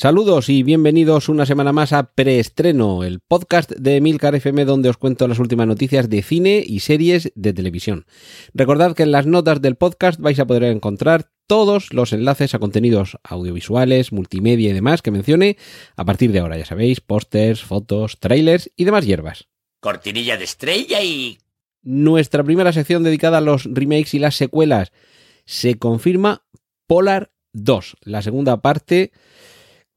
Saludos y bienvenidos una semana más a Preestreno, el podcast de Emilcar FM donde os cuento las últimas noticias de cine y series de televisión. Recordad que en las notas del podcast vais a poder encontrar todos los enlaces a contenidos audiovisuales, multimedia y demás que mencione a partir de ahora, ya sabéis, pósters, fotos, trailers y demás hierbas. Cortinilla de estrella y... Nuestra primera sección dedicada a los remakes y las secuelas se confirma Polar 2, la segunda parte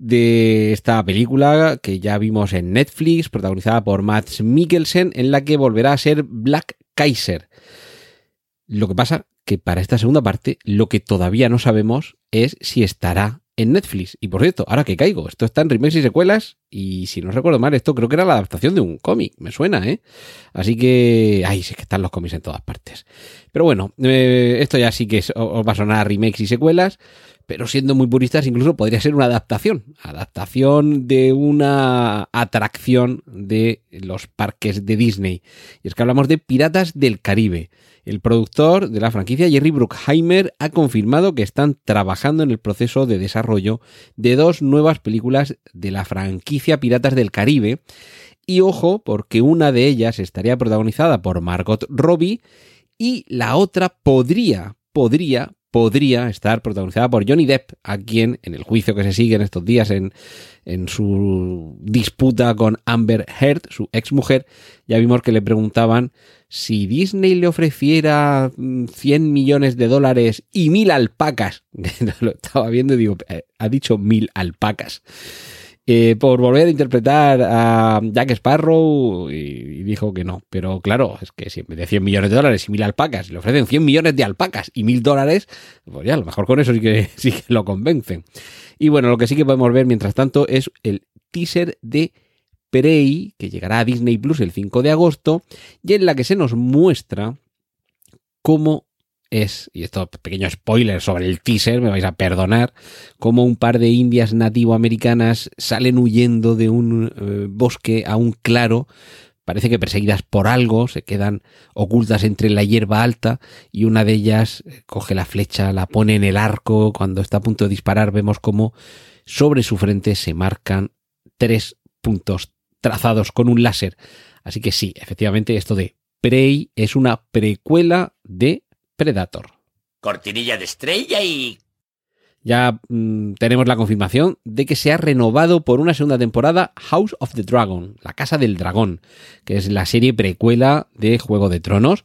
de esta película que ya vimos en Netflix, protagonizada por Mads Mikkelsen, en la que volverá a ser Black Kaiser. Lo que pasa que para esta segunda parte lo que todavía no sabemos es si estará en Netflix. Y por cierto, ahora que caigo, esto está en remakes y secuelas y si no recuerdo mal, esto creo que era la adaptación de un cómic, me suena, ¿eh? Así que, ay, sí que están los cómics en todas partes. Pero bueno, eh, esto ya sí que os va a sonar remakes y secuelas pero siendo muy puristas, incluso podría ser una adaptación. Adaptación de una atracción de los parques de Disney. Y es que hablamos de Piratas del Caribe. El productor de la franquicia, Jerry Bruckheimer, ha confirmado que están trabajando en el proceso de desarrollo de dos nuevas películas de la franquicia Piratas del Caribe. Y ojo, porque una de ellas estaría protagonizada por Margot Robbie y la otra podría, podría podría estar protagonizada por Johnny Depp, a quien en el juicio que se sigue en estos días en, en su disputa con Amber Heard, su ex mujer, ya vimos que le preguntaban si Disney le ofreciera 100 mm, millones de dólares y mil alpacas, lo estaba viendo y digo, eh, ha dicho mil alpacas. Eh, por volver a interpretar a Jack Sparrow y, dijo que no. Pero claro, es que si en vez de 100 millones de dólares y mil alpacas le ofrecen 100 millones de alpacas y mil dólares, pues ya, a lo mejor con eso sí que, sí que lo convencen. Y bueno, lo que sí que podemos ver mientras tanto es el teaser de Prey, que llegará a Disney Plus el 5 de agosto, y en la que se nos muestra cómo es, y esto pequeño spoiler sobre el teaser, me vais a perdonar, como un par de indias nativoamericanas salen huyendo de un eh, bosque a un claro, parece que perseguidas por algo, se quedan ocultas entre la hierba alta y una de ellas eh, coge la flecha, la pone en el arco, cuando está a punto de disparar vemos como sobre su frente se marcan tres puntos trazados con un láser. Así que sí, efectivamente esto de Prey es una precuela de Predator. Cortinilla de estrella y... Ya mm, tenemos la confirmación de que se ha renovado por una segunda temporada House of the Dragon, la Casa del Dragón, que es la serie precuela de Juego de Tronos.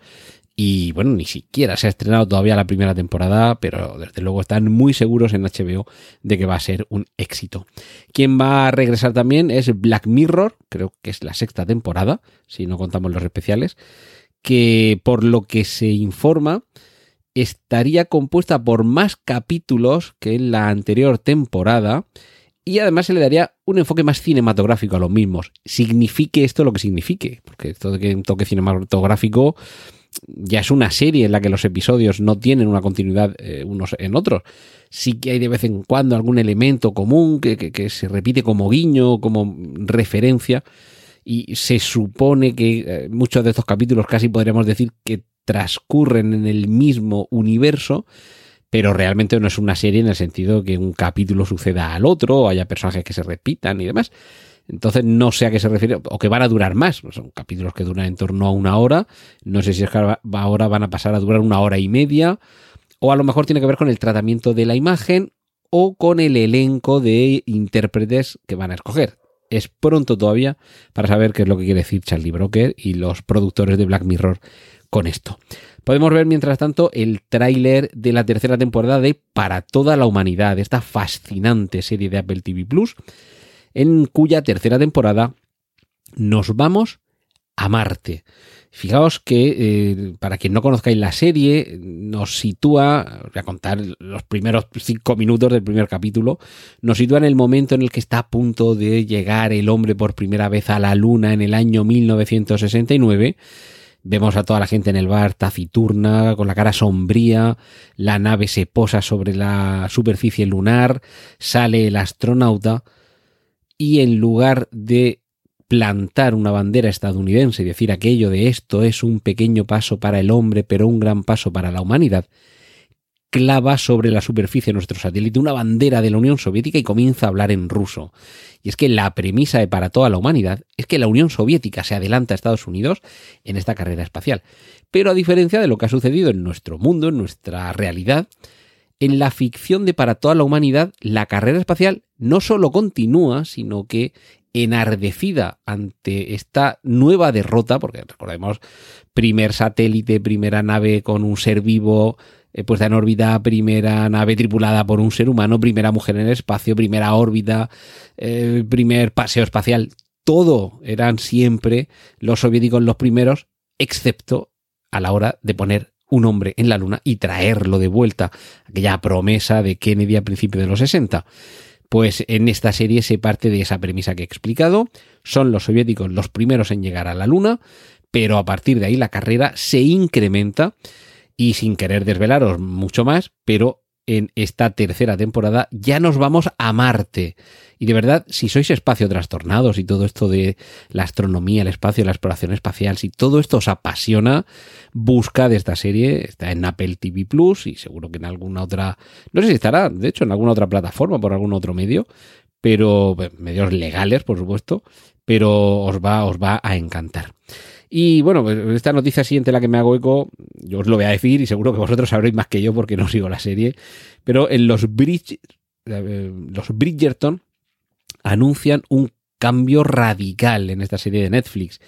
Y bueno, ni siquiera se ha estrenado todavía la primera temporada, pero desde luego están muy seguros en HBO de que va a ser un éxito. Quien va a regresar también es Black Mirror, creo que es la sexta temporada, si no contamos los especiales que por lo que se informa estaría compuesta por más capítulos que en la anterior temporada y además se le daría un enfoque más cinematográfico a los mismos. Signifique esto lo que signifique, porque esto de que un toque cinematográfico ya es una serie en la que los episodios no tienen una continuidad eh, unos en otros. Sí que hay de vez en cuando algún elemento común que, que se repite como guiño, como referencia y se supone que eh, muchos de estos capítulos casi podríamos decir que transcurren en el mismo universo, pero realmente no es una serie en el sentido que un capítulo suceda al otro, o haya personajes que se repitan y demás. Entonces no sé a qué se refiere, o que van a durar más. Son capítulos que duran en torno a una hora. No sé si es que ahora van a pasar a durar una hora y media, o a lo mejor tiene que ver con el tratamiento de la imagen o con el elenco de intérpretes que van a escoger es pronto todavía para saber qué es lo que quiere decir Charlie Broker y los productores de Black Mirror con esto. Podemos ver mientras tanto el tráiler de la tercera temporada de Para toda la humanidad, esta fascinante serie de Apple TV Plus, en cuya tercera temporada nos vamos a Marte. Fijaos que, eh, para quien no conozcáis la serie, nos sitúa, voy a contar los primeros cinco minutos del primer capítulo, nos sitúa en el momento en el que está a punto de llegar el hombre por primera vez a la Luna en el año 1969. Vemos a toda la gente en el bar taciturna, con la cara sombría, la nave se posa sobre la superficie lunar, sale el astronauta y en lugar de plantar una bandera estadounidense y decir aquello de esto es un pequeño paso para el hombre, pero un gran paso para la humanidad, clava sobre la superficie de nuestro satélite una bandera de la Unión Soviética y comienza a hablar en ruso. Y es que la premisa de para toda la humanidad es que la Unión Soviética se adelanta a Estados Unidos en esta carrera espacial. Pero a diferencia de lo que ha sucedido en nuestro mundo, en nuestra realidad, en la ficción de para toda la humanidad, la carrera espacial no solo continúa, sino que enardecida ante esta nueva derrota, porque recordemos, primer satélite, primera nave con un ser vivo, eh, puesta en órbita, primera nave tripulada por un ser humano, primera mujer en el espacio, primera órbita, eh, primer paseo espacial. Todo eran siempre los soviéticos los primeros, excepto a la hora de poner un hombre en la luna y traerlo de vuelta, aquella promesa de Kennedy a principios de los 60. Pues en esta serie se parte de esa premisa que he explicado. Son los soviéticos los primeros en llegar a la Luna, pero a partir de ahí la carrera se incrementa y sin querer desvelaros mucho más, pero en esta tercera temporada ya nos vamos a Marte. Y de verdad, si sois espacio trastornados y todo esto de la astronomía, el espacio, la exploración espacial, si todo esto os apasiona, buscad esta serie, está en Apple TV Plus y seguro que en alguna otra, no sé si estará, de hecho, en alguna otra plataforma, por algún otro medio, pero medios legales, por supuesto, pero os va, os va a encantar. Y bueno, pues, esta noticia siguiente, la que me hago eco, yo os lo voy a decir y seguro que vosotros sabréis más que yo porque no sigo la serie. Pero en los, Bridge, eh, los Bridgerton anuncian un cambio radical en esta serie de Netflix.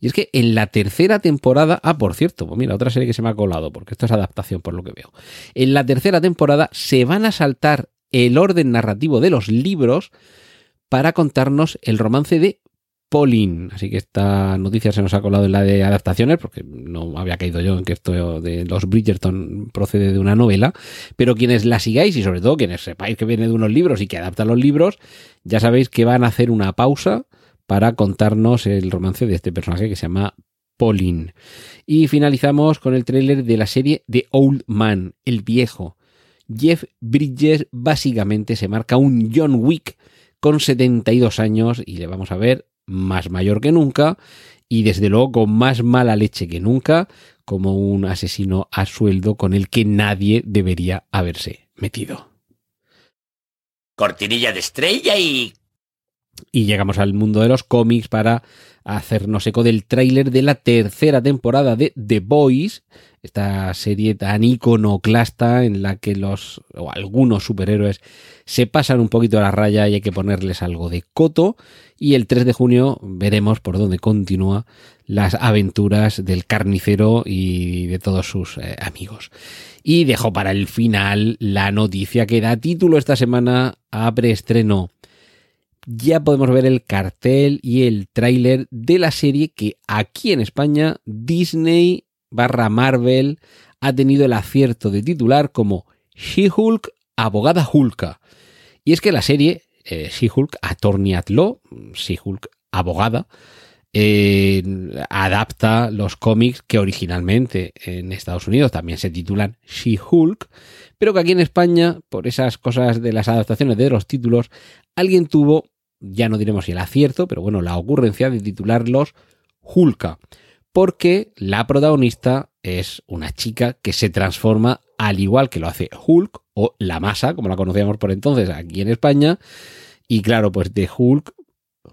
Y es que en la tercera temporada, ah, por cierto, pues mira, otra serie que se me ha colado, porque esto es adaptación por lo que veo. En la tercera temporada se van a saltar el orden narrativo de los libros para contarnos el romance de Pauline. Así que esta noticia se nos ha colado en la de adaptaciones, porque no había caído yo en que esto de los Bridgerton procede de una novela. Pero quienes la sigáis y sobre todo quienes sepáis que viene de unos libros y que adaptan los libros, ya sabéis que van a hacer una pausa para contarnos el romance de este personaje que se llama Pauline. Y finalizamos con el tráiler de la serie The Old Man, el viejo. Jeff Bridges básicamente se marca un John Wick con 72 años y le vamos a ver más mayor que nunca y desde luego con más mala leche que nunca como un asesino a sueldo con el que nadie debería haberse metido. Cortinilla de estrella y... Y llegamos al mundo de los cómics para hacernos eco del tráiler de la tercera temporada de The Boys, esta serie tan iconoclasta en la que los o algunos superhéroes se pasan un poquito a la raya y hay que ponerles algo de coto y el 3 de junio veremos por dónde continúa las aventuras del carnicero y de todos sus eh, amigos. Y dejo para el final la noticia que da título esta semana a preestreno ya podemos ver el cartel y el tráiler de la serie que aquí en España Disney barra Marvel ha tenido el acierto de titular como She-Hulk, abogada Hulka. Y es que la serie eh, She-Hulk, Attorney at She-Hulk, abogada, eh, adapta los cómics que originalmente en Estados Unidos también se titulan She-Hulk, pero que aquí en España, por esas cosas de las adaptaciones de los títulos, alguien tuvo ya no diremos si el acierto, pero bueno, la ocurrencia de titularlos Hulka, porque la protagonista es una chica que se transforma al igual que lo hace Hulk o la masa, como la conocíamos por entonces aquí en España, y claro, pues de Hulk,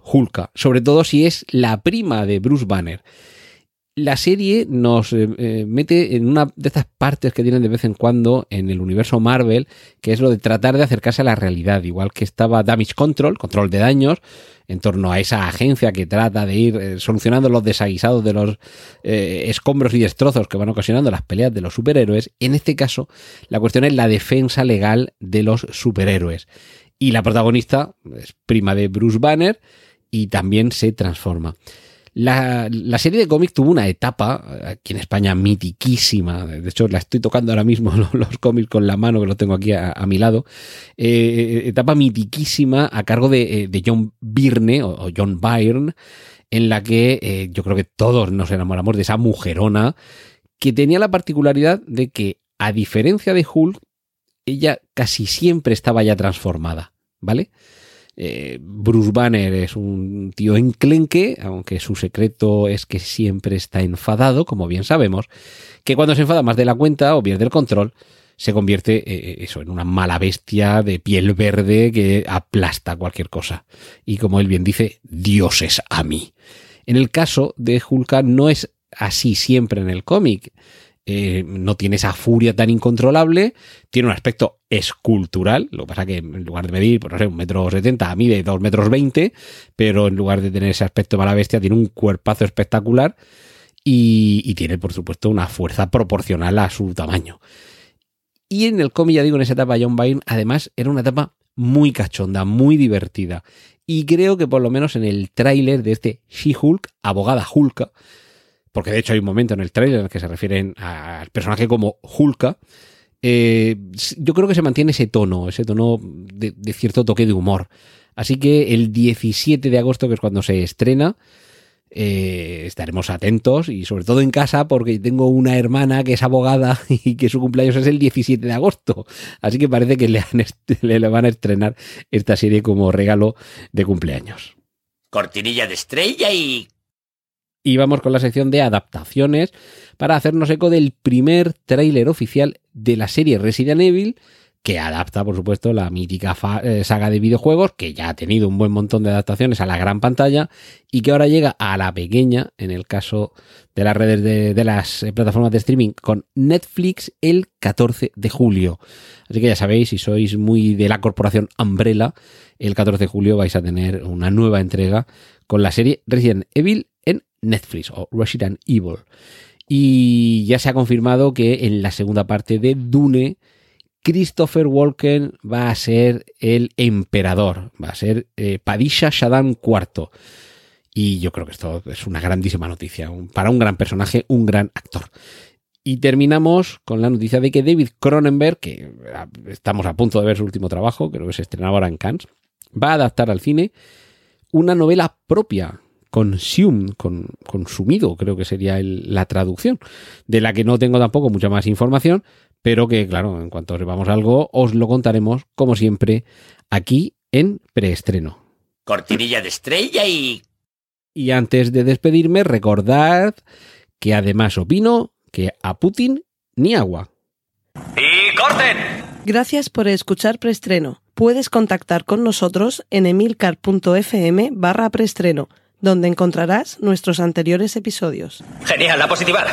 Hulka, sobre todo si es la prima de Bruce Banner la serie nos eh, eh, mete en una de estas partes que tienen de vez en cuando en el universo Marvel, que es lo de tratar de acercarse a la realidad, igual que estaba Damage Control, control de daños, en torno a esa agencia que trata de ir eh, solucionando los desaguisados de los escombros y destrozos que van ocasionando las peleas de los superhéroes. En este caso, la cuestión es la defensa legal de los superhéroes. Y la protagonista es prima de Bruce Banner y también se transforma. La, serie de cómics tuvo una etapa, aquí en España, mitiquísima. De hecho, la estoy tocando ahora mismo, los, cómics con la mano que lo tengo aquí a, mi lado. Eh, etapa mitiquísima a cargo de, eh, John Byrne o, John Byrne. en la que eh, yo creo que todos nos enamoramos de esa mujerona que tenía la particularidad de que, a diferencia de Hulk, ella casi siempre estaba ya transformada, ¿vale? Eh, Bruce Banner es un tío enclenque, aunque su secreto es que siempre está enfadado, como bien sabemos, que cuando se enfada más de la cuenta o pierde el control, se convierte eh, eso en una mala bestia de piel verde que aplasta cualquier cosa. Y como él bien dice, dioses a mí. En el caso de Hulk no es así siempre en el cómic. Eh, no tiene esa furia tan incontrolable, tiene un aspecto escultural, lo que pasa que en lugar de medir, pues no sé, un metro setenta, mide dos metros veinte, pero en lugar de tener ese aspecto mala bestia, tiene un cuerpazo espectacular y, tiene, por supuesto, una fuerza proporcional a su tamaño. Y en el cómic, ya digo, en esa etapa John Byrne, además, era una etapa muy cachonda, muy divertida. Y creo que por lo menos en el tráiler de este She-Hulk, abogada Hulka, porque de hecho hay un momento en el tráiler en el que se refieren al personaje como Hulka, eh, yo creo que se mantiene ese tono, ese tono de, cierto toque de humor. Así que el 17 de agosto, que es cuando se estrena, eh, estaremos atentos y sobre todo en casa porque tengo una hermana que es abogada y que su cumpleaños es el 17 de agosto. Así que parece que le, le van a estrenar esta serie como regalo de cumpleaños. Cortinilla de estrella y y vamos con la sección de adaptaciones para hacernos eco del primer tráiler oficial de la serie Resident Evil, que adapta, por supuesto, la mítica eh, saga de videojuegos, que ya ha tenido un buen montón de adaptaciones a la gran pantalla y que ahora llega a la pequeña, en el caso de las redes de, de las eh, plataformas de streaming, con Netflix el 14 de julio. Así que ya sabéis, si sois muy de la corporación Umbrella, el 14 de julio vais a tener una nueva entrega con la serie Resident Evil Netflix o Resident Evil. Y ya se ha confirmado que en la segunda parte de Dune, Christopher Walken va a ser el emperador, va a ser eh, Padisha Shadan IV. Y yo creo que esto es una grandísima noticia, para un gran personaje, un gran actor. Y terminamos con la noticia de que David Cronenberg, que estamos a punto de ver su último trabajo, creo que se estrenaba ahora en Cannes, va a adaptar al cine una novela propia consumed, con, consumido, creo que sería el, la traducción, de la que no tengo tampoco mucha más información, pero que, claro, en cuanto sepamos algo, os lo contaremos, como siempre, aquí en preestreno. Cortinilla de estrella y... Y antes de despedirme, recordad que además opino que a Putin ni agua. ¡Y corten! Gracias por escuchar preestreno. Puedes contactar con nosotros en emilcar.fm barra preestreno donde encontrarás nuestros anteriores episodios. Genial, la positiva.